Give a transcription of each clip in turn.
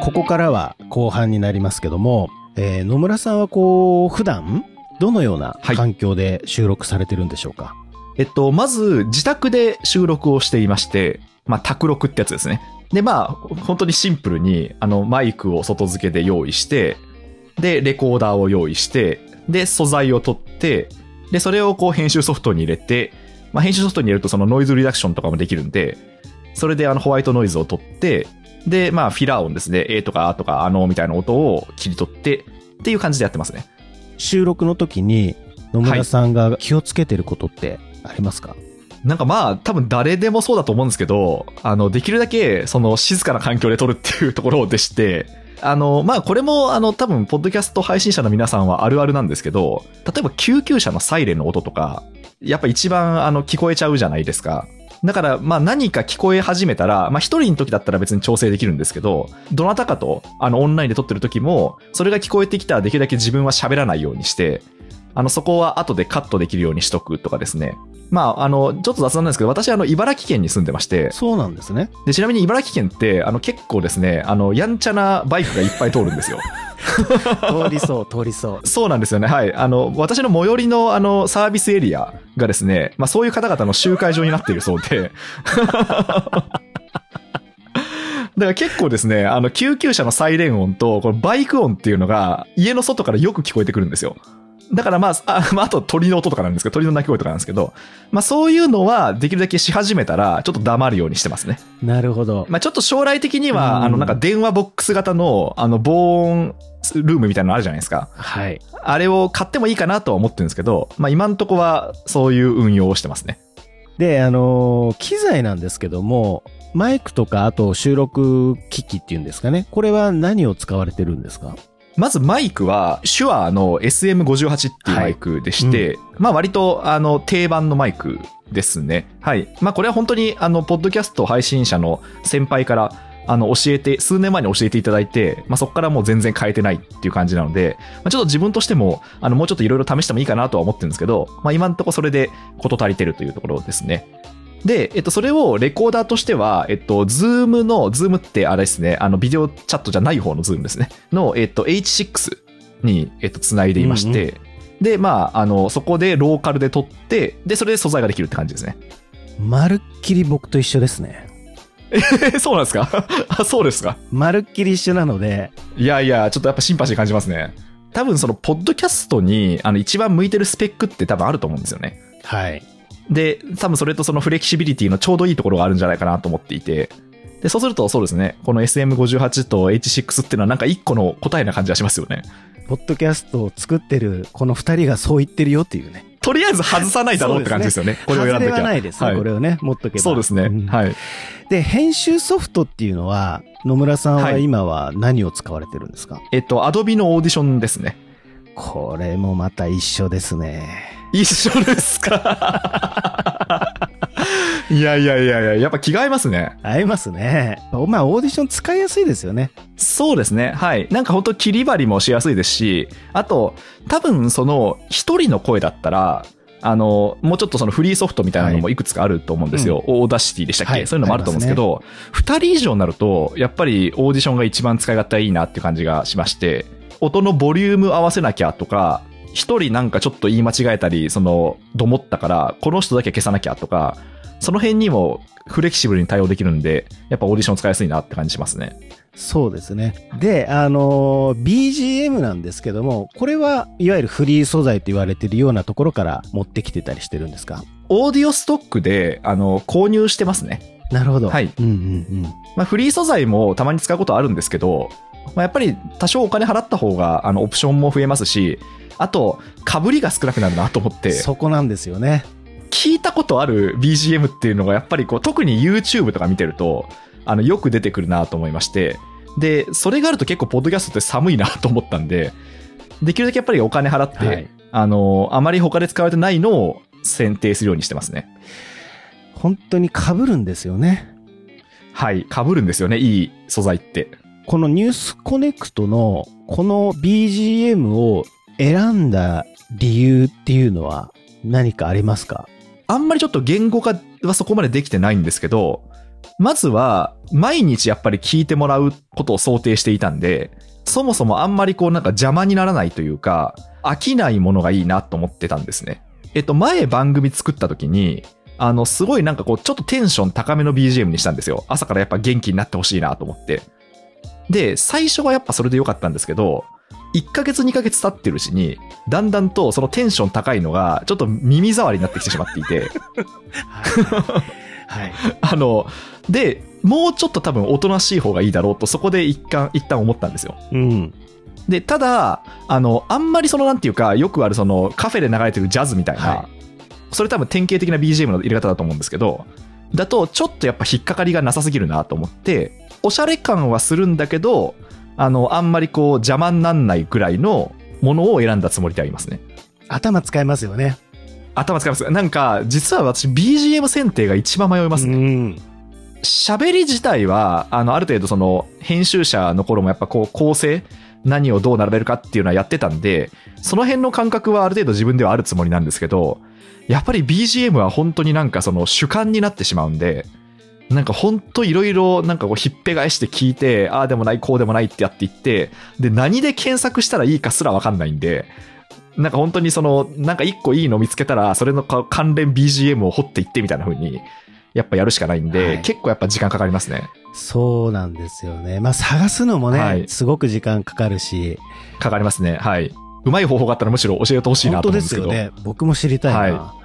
ここからは後半になりますけども、えー野村さんはこう、普段、どのようなはい環境で収録されてるんでしょうか、えっと、まず、自宅で収録をしていまして、まあ、卓録ってやつですね。で、まあ、本当にシンプルに、あの、マイクを外付けで用意して、で、レコーダーを用意して、で、素材を取って、で、それをこう、編集ソフトに入れて、まあ、編集ソフトに入れるとそのノイズリダクションとかもできるんで、それであの、ホワイトノイズを取って、で、まあ、フィラー音ですね。A とか A とかあのみたいな音を切り取って、っていう感じでやってますね。収録の時に野村さんが気をつけてることってありますか、なんかまあ、多分誰でもそうだと思うんですけど、あの、できるだけ、その、静かな環境で撮るっていうところでして、あの、まあ、これも、あの、多分、ポッドキャスト配信者の皆さんはあるあるなんですけど、例えば救急車のサイレンの音とか、やっぱ一番、あの、聞こえちゃうじゃないですか。だから、まあ、何か聞こえ始めたら、まあ、一人の時だったら別に調整できるんですけど、どなたかと、あの、オンラインで撮ってる時も、それが聞こえてきたらできるだけ自分は喋らないようにして、あの、そこは後でカットできるようにしとくとかですね。まあ、あの、ちょっと雑談なんですけど、私、あの、茨城県に住んでまして、そうなんですね。で、ちなみに茨城県って、あの、結構ですね、あの、やんちゃなバイクがいっぱい通るんですよ。通りそう、通りそう。そうなんですよね。はい。あの、私の最寄りの、あの、サービスエリアがですね、まあ、そういう方々の集会場になっているそうで、だから結構ですね、あの、救急車のサイレン音と、このバイク音っていうのが、家の外からよく聞こえてくるんですよ。だからまあ、あ, まあ、あと鳥の音とかなんですけど、鳥の鳴き声とかなんですけど、まあそういうのはできるだけし始めたら、ちょっと黙るようにしてますね。なるほど。まあちょっと将来的には、うんあの、なんか電話ボックス型の、あの、防音ルームみたいなのあるじゃないですか。はい。あれを買ってもいいかなとは思ってるんですけど、まあ今んとこはそういう運用をしてますね。で、あのー機材なんですけども、マイクとか、あと収録機器っていうんですかね。これは何を使われてるんですか？まずマイクは、手話の SM58 っていうマイクでして、まあ割と、あの、定番のマイクですね。はい。まあこれは本当に、あの、ポッドキャスト配信者の先輩から、あの、教えて、数年前に教えていただいて、まあそこからもう全然変えてないっていう感じなので、まあちょっと自分としても、あの、もうちょっといろいろ試してもいいかなとは思ってるんですけど、まあ今んとこそれで事足りてるというところですね。で、えっと、それをレコーダーとしては、えっと、 Zoom の、 Zoom ってあれですね、あの、ビデオチャットじゃない方の Zoom ですね。の、えっと、H6 に、えっと、繋いでいまして、で、まあ、あの、そこでローカルで撮って、で、それで素材ができるって感じですね。まるっきり僕と一緒ですね。えそうなんですか？あ、そうですかまるっきり一緒なので、いやいや、ちょっとやっぱシンパシー感じますね。多分その、ポッドキャストに、あの、一番向いてるスペックって多分あると思うんですよね。はい。で、多分それとそのフレキシビリティのちょうどいいところがあるんじゃないかなと思っていて、で、そうするとそうですね、この SM58 と H6 っていうのはなんか一個の答えな感じがしますよね。ポッドキャストを作ってるこの二人がそう言ってるよっていうね。とりあえず外さないだろうって感じですよね。これを選んできゃ外れはないですね、はいこれをね、持っとけば。そうですね。んはい。で、編集ソフトっていうのは、野村さんははい今は何を使われてるんですか、えっと、アドビのオーディションですね。これもまた一緒ですね。一緒ですか？いやいやいやいや、やっぱ着替えますね。合いますね。まあ、オーディション使いやすいですよね。そうですね。はい。なんか本当切り張りもしやすいですし、あと、多分その、一人の声だったら、あの、もうちょっとそのフリーソフトみたいなのもいくつかあると思うんですよ。 Audacity でしたっけ、はいそういうのもあると思うんですけど、二、人以上になると、やっぱりオーディションが一番使い勝手がいいなっていう感じがしまして、音のボリューム合わせなきゃとか、一人なんかちょっと言い間違えたり、その、どもったから、この人だけ消さなきゃとか、その辺にもフレキシブルに対応できるんで、やっぱオーディション使いやすいなって感じしますね。そうですね。で、あのー BGM なんですけども、これはいわゆるフリー素材と言われてるようなところから持ってきてたりしてるんですか？オーディオストックで、あの、購入してますね。なるほど。はいうんうんうん。まあ、フリー素材もたまに使うことあるんですけど、まあ、やっぱり多少お金払った方が、あの、オプションも増えますし、あと、被りが少なくなるなと思って、そこなんですよね。聞いたことある BGM っていうのが、やっぱりこう、特に YouTube とか見てると、あの、よく出てくるなと思いまして、で、それがあると結構、ポッドキャストって寒いなと思ったんで、できるだけやっぱりお金払って、はいあの、あまり他で使われてないのを選定するようにしてますね。本当に被るんですよね。はい、被るんですよね、いい素材って。このニュースコネクトのこの BGM を選んだ理由っていうのは何かありますか？あんまりちょっと言語化はそこまでできてないんですけど、まずは、毎日やっぱり聞いてもらうことを想定していたんで、そもそもあんまりこうなんか邪魔にならないというか、飽きないものがいいなと思ってたんですね。えっと、前番組作った時に、あの、すごいなんかこう、ちょっとテンション高めの BGM にしたんですよ。朝からやっぱ元気になってほしいなと思って。で、最初はやっぱそれで良かったんですけど、1ヶ月2ヶ月経ってるうちに、だんだんとそのテンション高いのが、ちょっと耳障りになってきてしまっていて、はい。あの、で、もうちょっと多分おとなしい方がいいだろうと、そこで一旦、一旦思ったんですよ。うん。で、ただ、あの、あんまりそのなんていうか、よくあるそのカフェで流れてるジャズみたいな、はそれ多分典型的な BGM の入れ方だと思うんですけど、だとちょっとやっぱ引っかかりがなさすぎるなと思って、おしゃれ感はするんだけど、あの、あんまりこう邪魔になんないぐらいのものを選んだつもりでありますね。頭使いますよね。頭使います。なんか、実は私 BGM 選定が一番迷いますね。うん。喋り自体は、あの、ある程度その、編集者の頃もやっぱこう、構成、何をどう並べるかっていうのはやってたんで、その辺の感覚はある程度自分ではあるつもりなんですけど、やっぱり BGM は本当になんかその主観になってしまうんで、なんか本当いろいろなんかこうひっぺ返して聞いて、ああでもない、こうでもないってやっていって、で、何で検索したらいいかすらわかんないんで、なんか本当にその、なんか一個いいの見つけたら、それのか関連 BGM を掘っていってみたいな風に、やっぱやるしかないんで、はい結構やっぱ時間かかりますね。そうなんですよね。まあ、探すのもね、はいすごく時間かかるし、かかりますね。はい。うまい方法があったらむしろ教えてほしいな本当でと思うんですけど。すよね。僕も知りたいな。はい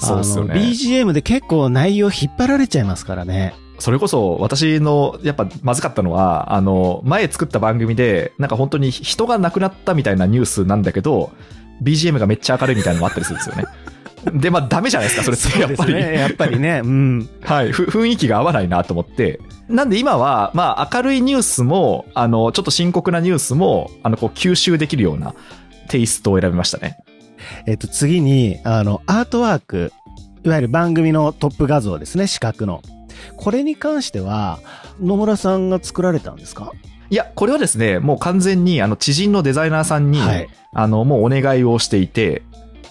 そうですよね BGM で結構内容引っ張られちゃいますからね。それこそ私のやっぱまずかったのは、あの、前作った番組で、なんか本当に人が亡くなったみたいなニュースなんだけど、BGM がめっちゃ明るいみたいなのもあったりするんですよね。で、まあダメじゃないですか、それってやっぱり。ね。やっぱりね。うん。はい、ふ雰囲気が合わないなと思って。なんで今は、まあ明るいニュースも、あの、ちょっと深刻なニュースも、あの、こう吸収できるようなテイストを選びましたね。えっと、次に、あの、アートワーク、いわゆる番組のトップ画像ですね、四角の。これに関しては、野村さんが作られたんですか？いや、これはですね、もう完全に、あの、知人のデザイナーさんに、はい。あの、もうお願いをしていて、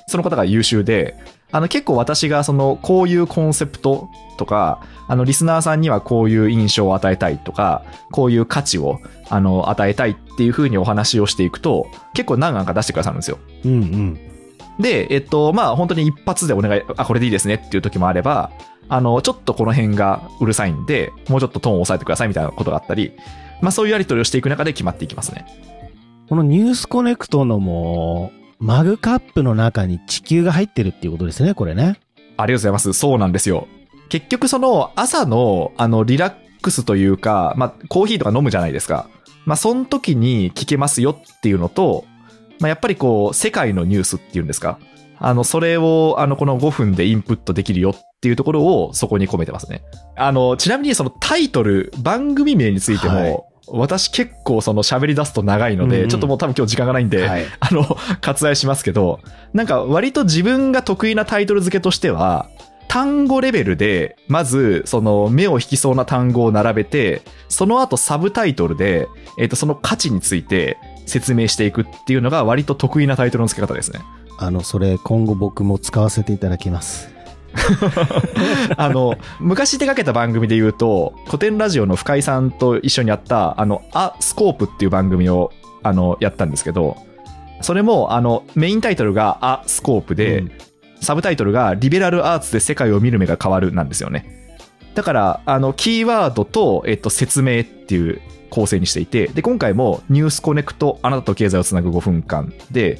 その方が優秀で、あの、結構私がその、こういうコンセプトとか、あの、リスナーさんにはこういう印象を与えたいとか、こういう価値を、あの、与えたいっていう風にお話をしていくと、結構何案か出してくださるんですよ。うんうん。で、えっと、まあ、本当に一発でお願い、あ、これでいいですねっていう時もあれば、あの、ちょっとこの辺がうるさいんで、もうちょっとトーンを抑えてくださいみたいなことがあったり、まあ、そういうやり取りをしていく中で決まっていきますね。このニュースコネクトのもう、マグカップの中に地球が入ってるっていうことですね、これね。ありがとうございます。そうなんですよ。結局その朝のあのリラックスというか、まあコーヒーとか飲むじゃないですか。まあその時に聞けますよっていうのと、まあやっぱりこう世界のニュースっていうんですか？あの、それをあのこの5分でインプットできるよっていうところをそこに込めてますね。あの、ちなみにそのタイトル、番組名についても、はい私結構その喋り出すと長いので、うんうんちょっともう多分今日時間がないんで、はい。あの、割愛しますけど、なんか割と自分が得意なタイトル付けとしては、単語レベルで、まず、その目を引きそうな単語を並べて、その後サブタイトルで、えっ、と、その価値について説明していくっていうのが割と得意なタイトルの付け方ですね。あの、それ今後僕も使わせていただきます。あの、昔手掛けた番組で言うと、古典ラジオの深井さんと一緒にやった、あの、アスコープっていう番組を、あの、やったんですけど、それも、あの、メインタイトルが a scope で、うんサブタイトルがリベラルアーツで世界を見る目が変わるなんですよね。だから、あの、キーワードと、えっと、説明っていう構成にしていて、で、今回も News Connect、あなたと経済をつなぐ5分間で、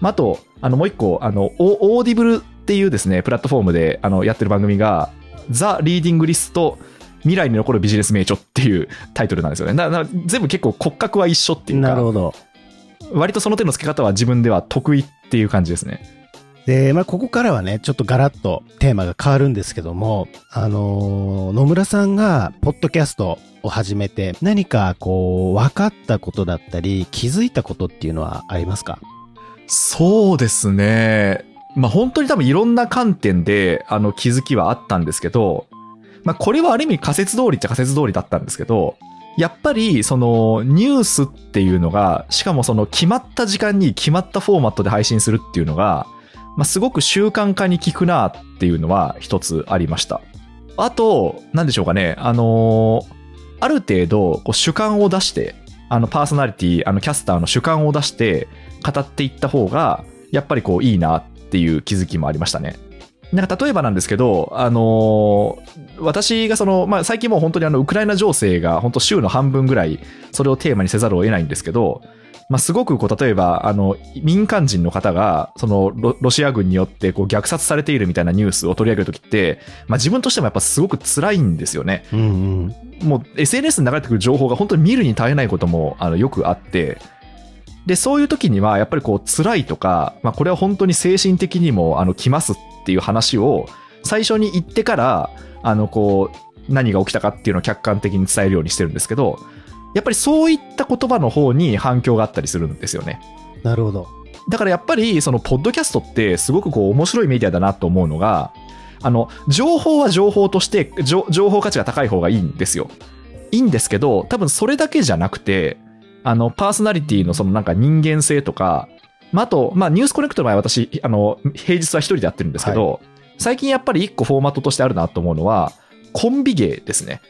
まあ、あと、あの、もう一個、あの、オ Audible っていうですね、プラットフォームで、あの、やってる番組が、 The Reading List、未来に残るビジネス名著っていうタイトルなんですよね。だから全部結構骨格は一緒っていうか、なるほど。割とその手の付け方は自分では得意っていう感じですね。で、まあ、ここからはね、ちょっとガラッとテーマが変わるんですけども、あのー野村さんが、ポッドキャストを始めて、何かこう、分かったことだったり、気づいたことっていうのはありますか？そうですね。まあ本当に多分いろんな観点であの気づきはあったんですけど、まあこれはある意味仮説通りっちゃ仮説通りだったんですけど、やっぱりそのニュースっていうのが、しかもその決まった時間に決まったフォーマットで配信するっていうのが、まあすごく習慣化に効くなっていうのは一つありました。あと、なんでしょうかね、あのーある程度、主観を出して、あの、パーソナリティ、あの、キャスターの主観を出して、語っていった方が、やっぱりこう、いいなっていう気づきもありましたね。なんか例えばなんですけど、あのー私がその、まあ、最近もう本当にあの、ウクライナ情勢が本当週の半分ぐらい、それをテーマにせざるを得ないんですけど、まあ、すごくこう、例えば、あの、民間人の方が、そのロ、ロシア軍によってこう虐殺されているみたいなニュースを取り上げるときって、まあ、自分としてもやっぱすごく辛いんですよね。うんうん。もう SNS に流れてくる情報が本当に見るに耐えないこともあのよくあって、で、そういう時にはやっぱりこう辛いとか、まあこれは本当に精神的にもあの来ますっていう話を最初に言ってから、あのこう何が起きたかっていうのを客観的に伝えるようにしてるんですけど、やっぱりそういった言葉の方に反響があったりするんですよね。なるほど。だからやっぱりそのポッドキャストってすごくこう面白いメディアだなと思うのが、あの、情報は情報として、情情報価値が高い方がいいんですよ。いいんですけど、多分それだけじゃなくて、あの、パーソナリティのそのなんか人間性とか、まあ、あと、まあ、ニュースコネクトの場合私、あの、平日は一人でやってるんですけど、最近やっぱり一個フォーマットとしてあるなと思うのは、コンビ芸ですね。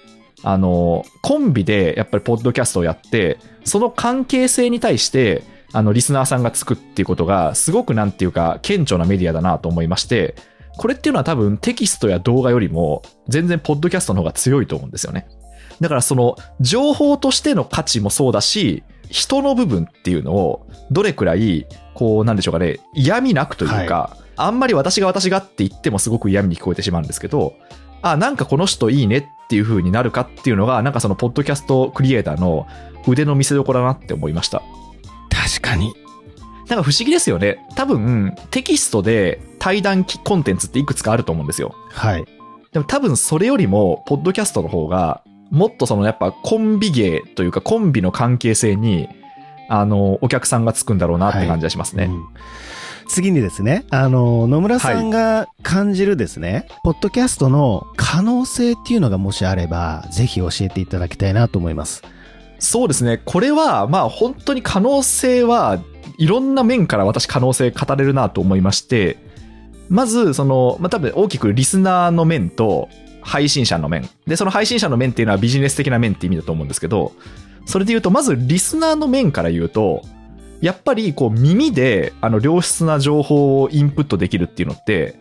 あの、コンビでやっぱりポッドキャストをやって、その関係性に対して、あの、リスナーさんがつくっていうことが、すごくなんていうか、顕著なメディアだなと思いまして、これっていうのは多分テキストや動画よりも、全然ポッドキャストの方が強いと思うんですよね。だからその、情報としての価値もそうだし、人の部分っていうのを、どれくらい、こう、なんでしょうかね、嫌味なくというか、あんまり私が私がって言ってもすごく嫌味に聞こえてしまうんですけど、あ、なんかこの人いいねっていう風になるかっていうのが、なんかそのポッドキャストクリエイターの腕の見せ所だなって思いました。確かに。なんか不思議ですよね。多分、テキストで対談コンテンツっていくつかあると思うんですよ。はい。でも多分それよりも、ポッドキャストの方が、もっとそのやっぱコンビ芸というかコンビの関係性に、あの、お客さんがつくんだろうなって感じがしますね。うん次にですね、あの、野村さんが感じるですね、ポッドキャストの可能性っていうのがもしあれば、ぜひ教えていただきたいなと思います。そうですね。これは、まあ本当に可能性はいろんな面から私可能性語れるなと思いまして、まず、その、まあ多分大きくリスナーの面と配信者の面。で、その配信者の面っていうのはビジネス的な面って意味だと思うんですけど、それで言うと、まずリスナーの面から言うと、やっぱりこう耳であの良質な情報をインプットできるっていうのって、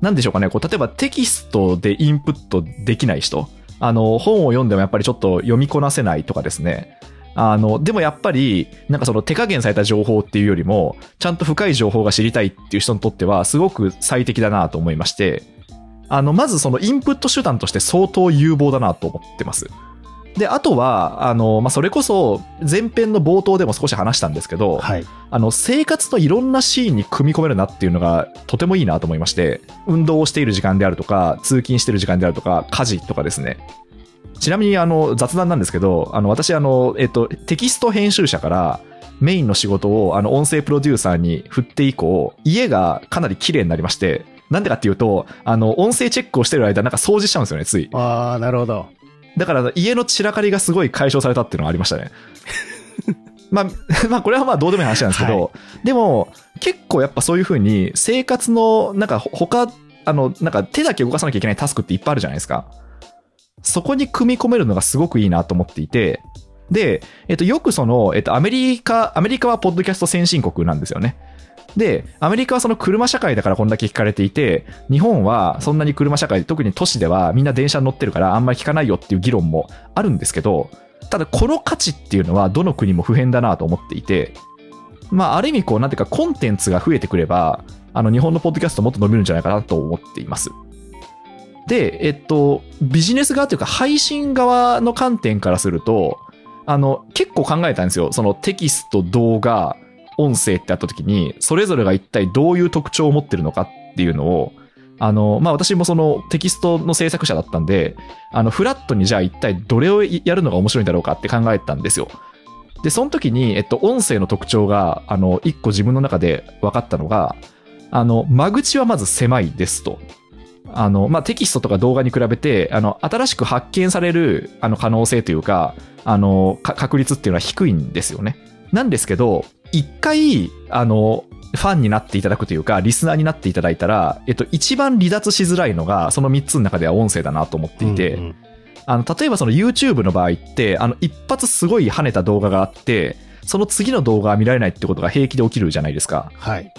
なんでしょうかね、こう例えばテキストでインプットできない人、あの本を読んでもやっぱりちょっと読みこなせないとかですね、あの、でもやっぱり、なんかその手加減された情報っていうよりも、ちゃんと深い情報が知りたいっていう人にとっては、すごく最適だなと思いまして、あの、まずそのインプット手段として相当有望だなと思ってます。で、あとは、あの、まあ、それこそ、前編の冒頭でも少し話したんですけど、はい。あの、生活のいろんなシーンに組み込めるなっていうのが、とてもいいなと思いまして、運動をしている時間であるとか、通勤している時間であるとか、家事とかですね。ちなみに、あの、雑談なんですけど、あの、私、あの、えっと、テキスト編集者から、メインの仕事を、あの、音声プロデューサーに振って以降、家がかなり綺麗になりまして、なんでかっていうと、あの、音声チェックをしてる間、なんか掃除しちゃうんですよね、つい。ああ、なるほど。だから家の散らかりがすごい解消されたっていうのがありましたね。まあ、まあこれはまあどうでもいい話なんですけど、はでも結構やっぱそういう風に生活のなんか他、あの、なんか手だけ動かさなきゃいけないタスクっていっぱいあるじゃないですか。そこに組み込めるのがすごくいいなと思っていて、で、えっと、よくその、えっと、アメリカ、アメリカはポッドキャスト先進国なんですよね。で、アメリカはその車社会だからこんだけ聞かれていて、日本はそんなに車社会、特に都市ではみんな電車に乗ってるからあんまり聞かないよっていう議論もあるんですけど、ただこの価値っていうのはどの国も普遍だなと思っていて、まあある意味こうなんていうかコンテンツが増えてくれば、あの日本のポッドキャストもっと伸びるんじゃないかなと思っています。で、えっと、ビジネス側というか配信側の観点からすると、あの、結構考えたんですよ。そのテキスト、動画、音声ってあった時に、それぞれが一体どういう特徴を持ってるのかっていうのを、あの、まあ、私もそのテキストの制作者だったんで、あの、フラットにじゃあ一体どれをやるのが面白いんだろうかって考えたんですよ。で、その時に、えっと、音声の特徴が、あの、一個自分の中で分かったのが、あの、間口はまず狭いですと。あの、まあ、テキストとか動画に比べて、あの、新しく発見される、あの、可能性というか、あの、確率っていうのは低いんですよね。なんですけど、一回、あの、ファンになっていただくというか、リスナーになっていただいたら、えっと、一番離脱しづらいのが、その3つの中では音声だなと思っていて、うんうんあの、例えばその YouTube の場合って、あの、一発すごい跳ねた動画があって、その次の動画が見られないってことが平気で起きるじゃないですか。はい。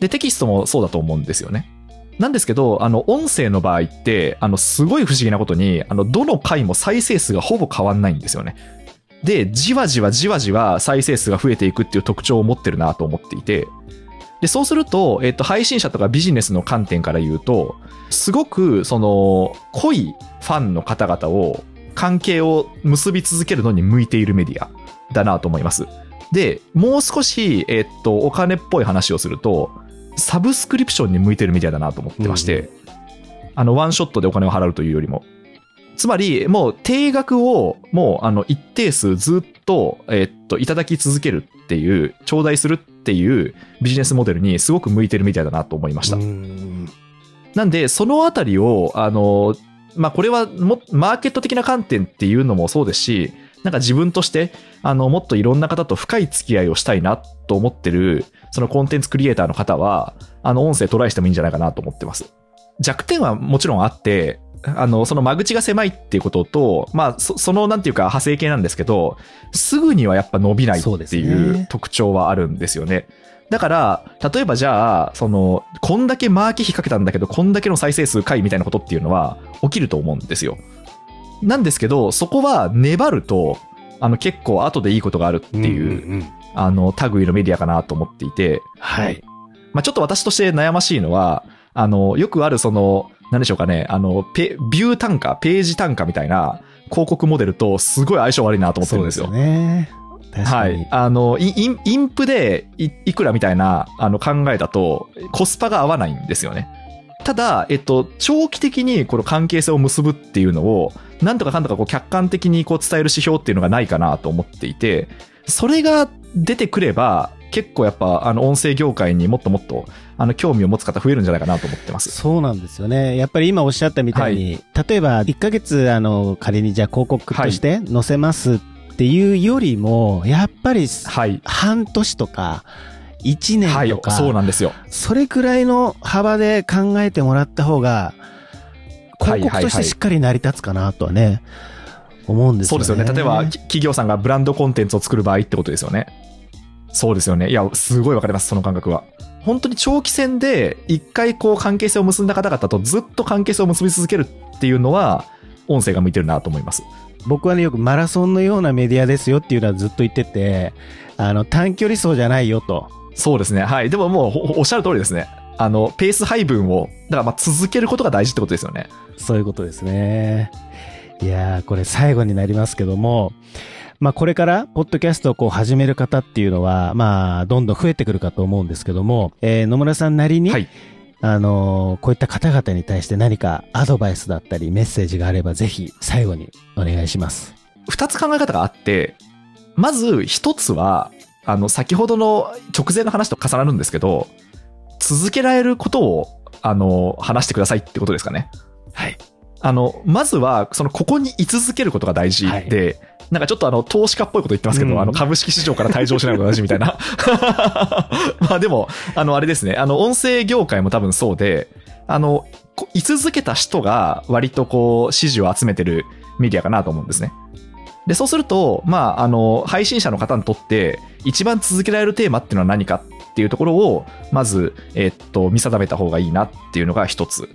で、テキストもそうだと思うんですよね。なんですけど、あの、音声の場合って、あの、すごい不思議なことに、あの、どの回も再生数がほぼ変わんないんですよね。で、じわじわじわじわ再生数が増えていくっていう特徴を持ってるなと思っていて、で、そうすると、えっと、配信者とかビジネスの観点から言うと、すごく、その、濃いファンの方々を、関係を結び続けるのに向いているメディアだなと思います。で、もう少し、えっと、お金っぽい話をすると、サブスクリプションに向いてるメディアだなと思ってまして、あの、ワンショットでお金を払うというよりも。つまり、もう定額を、もう、あの、一定数ずっと、えっと、いただき続けるっていう、頂戴するっていうビジネスモデルにすごく向いてるメディアだなと思いました。うんなんで、そのあたりを、あの、まあ、これはも、マーケット的な観点っていうのもそうですし、なんか自分として、あの、もっといろんな方と深い付き合いをしたいなと思ってる、そのコンテンツクリエイターの方は、あの、音声トライしてもいいんじゃないかなと思ってます。弱点はもちろんあって、あの、その間口が狭いっていうことと、まあ、そその、なんていうか、派生系なんですけど、すぐにはやっぱ伸びないっていねう特徴はあるんですよね。だから、例えばじゃあ、その、こんだけマーケ費かけたんだけど、こんだけの再生数回みたいなことっていうのは起きると思うんですよ。なんですけど、そこは粘ると、あの、結構後でいいことがあるっていう、んんんあの、類のメディアかなと思っていて、はい。まあ、ちょっと私として悩ましいのは、あの、よくあるその、なんでしょうかね、あの、ペ、ビュー単価、ページ単価みたいな広告モデルとすごい相性悪いなと思ってるんですよ。そうですよね。はい。あの、イインインプでいいくらみたいなあの考えだとコスパが合わないんですよね。ただ、えっと、長期的にこの関係性を結ぶっていうのを、なんとかかんとかこう客観的にこう伝える指標っていうのがないかなと思っていて、それが出てくれば、結構やっぱあの音声業界にもっともっとあの興味を持つ方増えるんじゃないかなと思ってます。そうなんですよね。やっぱり今おっしゃったみたいに、例えば1ヶ月、あの、仮にじゃあ広告として載せますっていうよりも、やっぱりはい。半年とか、1年はいとか、、そうなんですよ。それくらいの幅で考えてもらった方が、広告としてしっかり成り立つかなとはね、思うんですよね。そうですよね。例えば、き企業さんがブランドコンテンツを作る場合ってことですよね。そうですよね。いや、すごいわかります、その感覚は。本当に長期戦で、一回こう関係性を結んだ方々とずっと関係性を結び続けるっていうのは、音声が向いてるなと思います。僕はね、よくマラソンのようなメディアですよっていうのはずっと言ってて、あの、短距離走じゃないよと。そうですね。はい。でももうお、おっしゃる通りですね。あの、ペース配分を、だからまあ続けることが大事ってことですよね。そういうことですね。いやー、これ最後になりますけども、まあこれから、ポッドキャストをこう始める方っていうのは、まあ、どんどん増えてくるかと思うんですけども、えー野村さんなりに、はい。あのーこういった方々に対して何かアドバイスだったりメッセージがあればぜひ最後にお願いします。二つ考え方があって、まず一つは、あの、先ほどの直前の話と重なるんですけど、続けられることを、あの、話してくださいってことですかね。はい。あの、まずは、その、ここに居続けることが大事で、なんかちょっとあの、投資家っぽいこと言ってますけど、うんあの、株式市場から退場しないのと同じみたいな。まあでも、あの、あれですね、あの、音声業界も多分そうで、あの、こ居続けた人が割とこう、支持を集めてるメディアかなと思うんですね。で、そうすると、まあ、あの、配信者の方にとって、一番続けられるテーマっていうのは何かっていうところを、まず、えっと、見定めた方がいいなっていうのが一つ。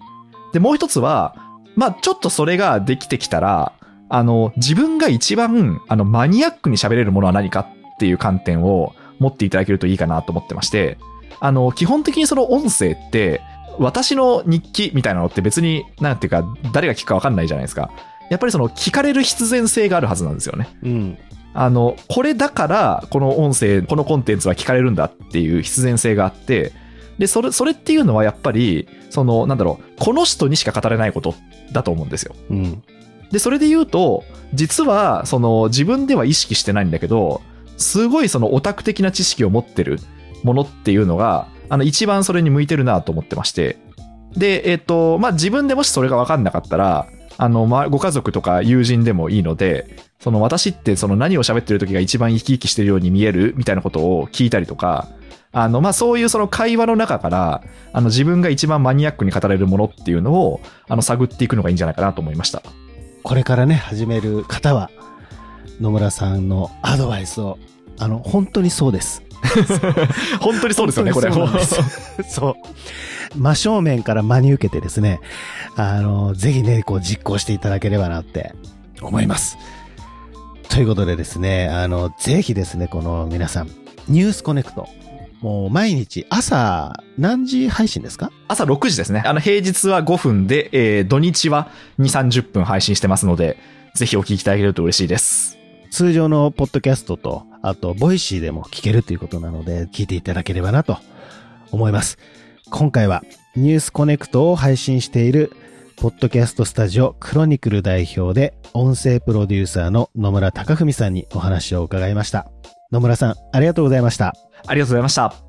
で、もう一つは、まあ、ちょっとそれができてきたら、あの、自分が一番、あの、マニアックに喋れるものは何かっていう観点を持っていただけるといいかなと思ってまして、あの、基本的にその音声って、私の日記みたいなのって別に、なんていうか、誰が聞くかわかんないじゃないですか。やっぱりその聞かれる必然性があるはずなんですよね。うん。あの、これだから、この音声、このコンテンツは聞かれるんだっていう必然性があって、で、それ、それっていうのはやっぱり、その、なんだろう、この人にしか語れないことだと思うんですよ。うん。で、それで言うと、実は、その、自分では意識してないんだけど、すごいそのオタク的な知識を持ってるものっていうのが、あの、一番それに向いてるなと思ってまして。で、えっ、と、まあ、自分でもしそれが分かんなかったら、あの、まあ、ご家族とか友人でもいいので、その私ってその何を喋ってる時が一番生き生きしてるように見えるみたいなことを聞いたりとか、あの、まあ、そういうその会話の中から、あの、自分が一番マニアックに語れるものっていうのを、あの、探っていくのがいいんじゃないかなと思いました。これからね、始める方は、野村さんのアドバイスを、あの、本当にそうです。本当にそうですよね、これ。そう。真正面から真に受けてですね、あの、ぜひね、こう実行していただければなって思います。ということでですね、あの、ぜひですね、この皆さん、 News Connect、もう毎日朝何時配信ですか？朝6時ですね。あの、平日は5分で、えー土日は2、30分配信してますので、ぜひお聞きいただけると嬉しいです。通常のポッドキャストと、あと、 Voicy でも聞けるということなので、聞いていただければなと思います。今回は、ニュースコネクトを配信している、ポッドキャストスタジオクロニクル代表で、音声プロデューサーの野村隆文さんにお話を伺いました。野村さん、ありがとうございました。ありがとうございました。